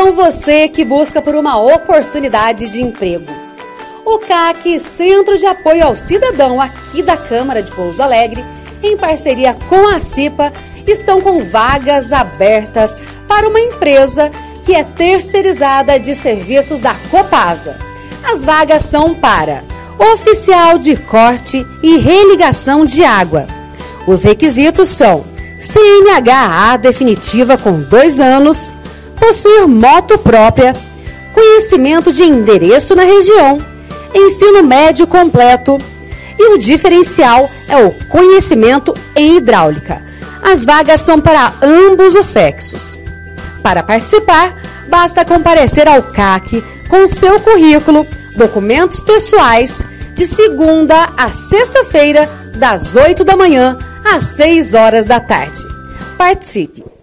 Atenção você que busca por uma oportunidade de emprego. O CAC, Centro de Apoio ao Cidadão, aqui da Câmara de Pouso Alegre, em parceria com a CIPA, estão com vagas abertas para uma empresa que é terceirizada de serviços da Copasa. As vagas são para oficial de corte e religação de água. Os requisitos são CNHA definitiva com dois anos, possuir moto própria, conhecimento de endereço na região, ensino médio completo e o diferencial é o conhecimento em hidráulica. As vagas são para ambos os sexos. Para participar, basta comparecer ao CAC com seu currículo, documentos pessoais, de segunda a sexta-feira, das 8 da manhã às 6 horas da tarde. Participe!